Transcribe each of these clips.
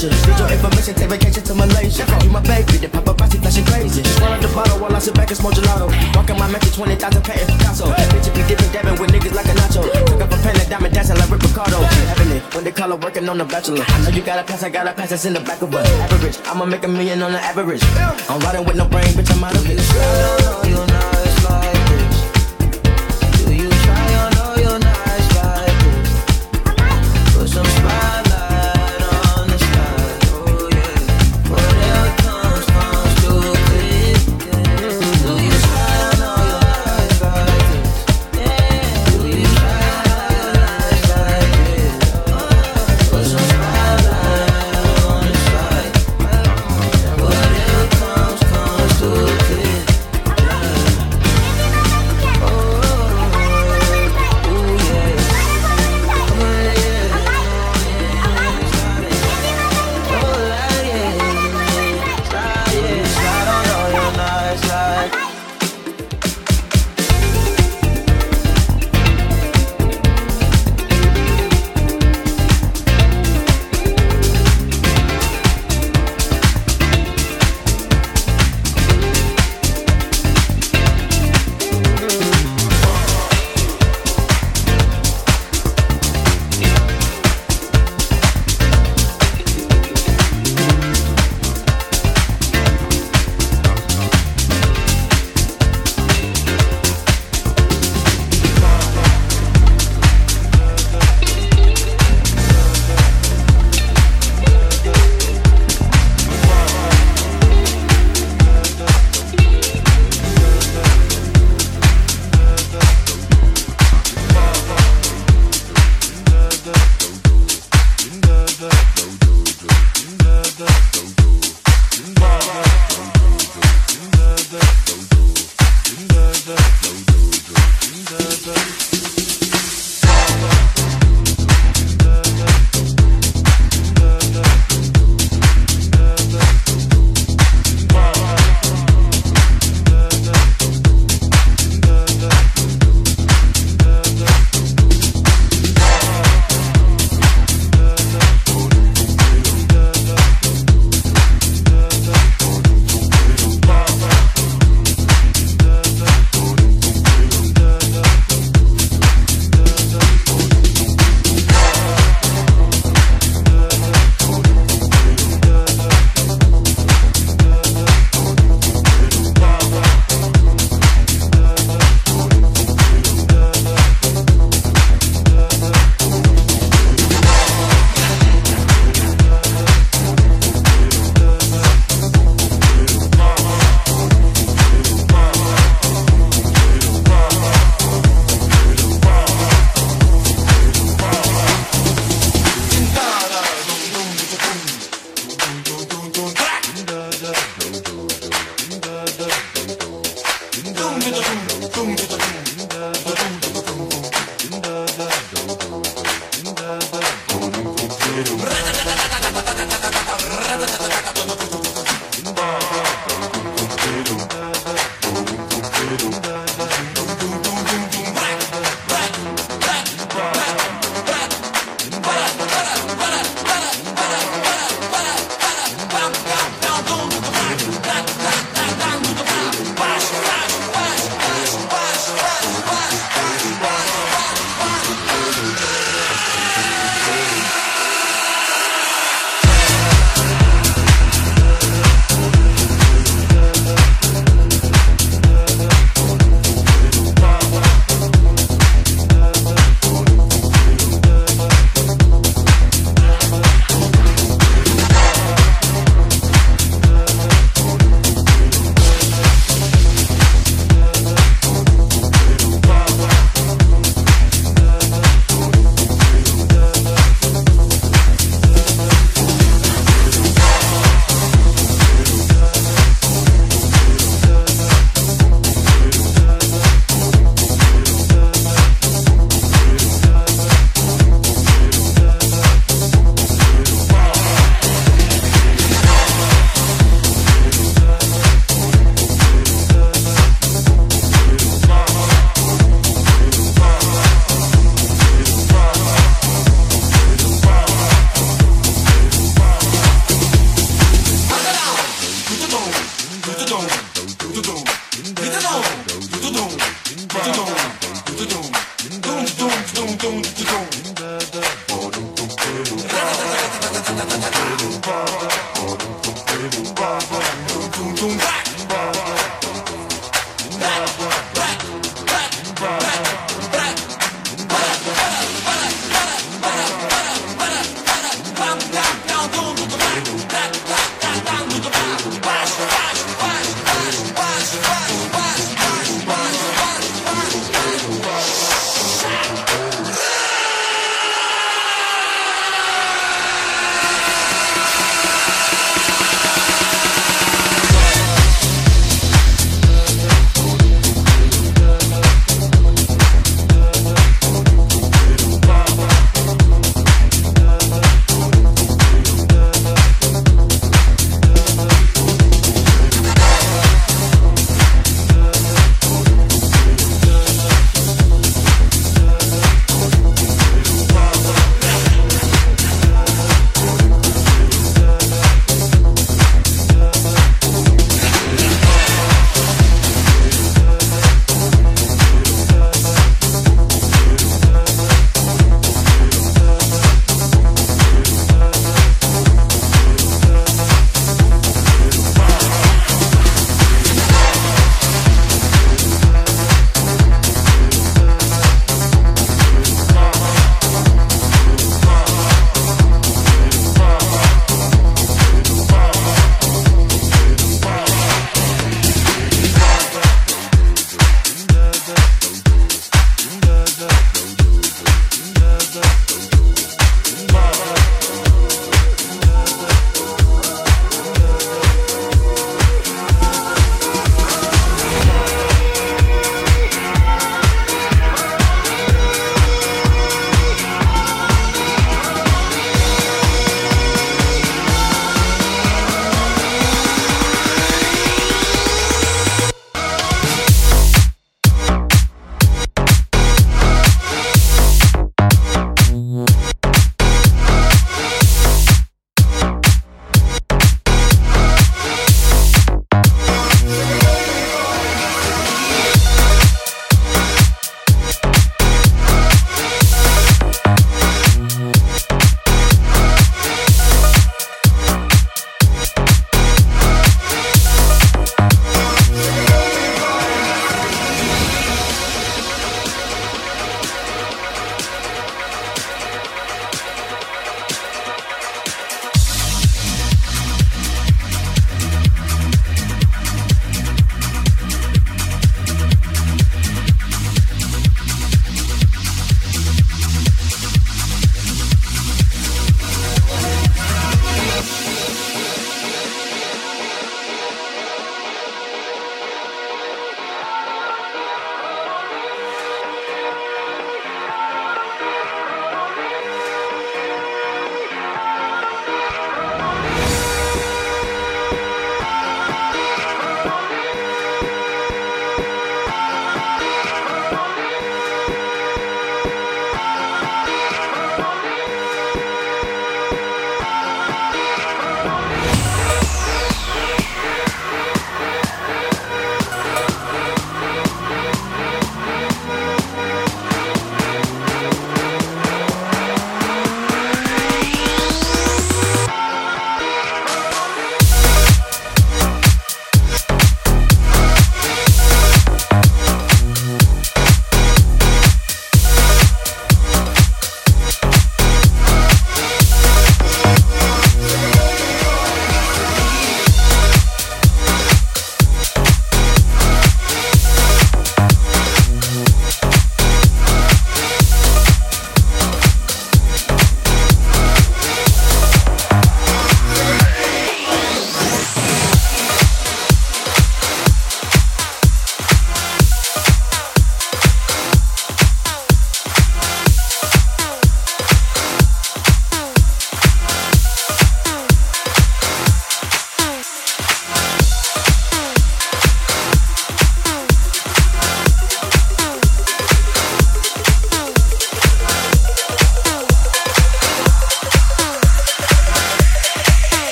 Asia. Need your information, take vacation to Malaysia. You my baby, the paparazzi flashing crazy. Swallow the bottle while I sit back and smoke gelato. Walking my mansion, 20,000 patent Picasso. Bitch, be dipping, dabbing with niggas like a nacho. Took up a pen and diamond dancing like Rick Ricardo. Having it when they call her working on the bachelor. I know you got a pass, I got a pass that's in the back of us. Average, I'ma make a million on the average. I'm riding with no brain, bitch, I'm out of it. Nice like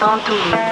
eu fico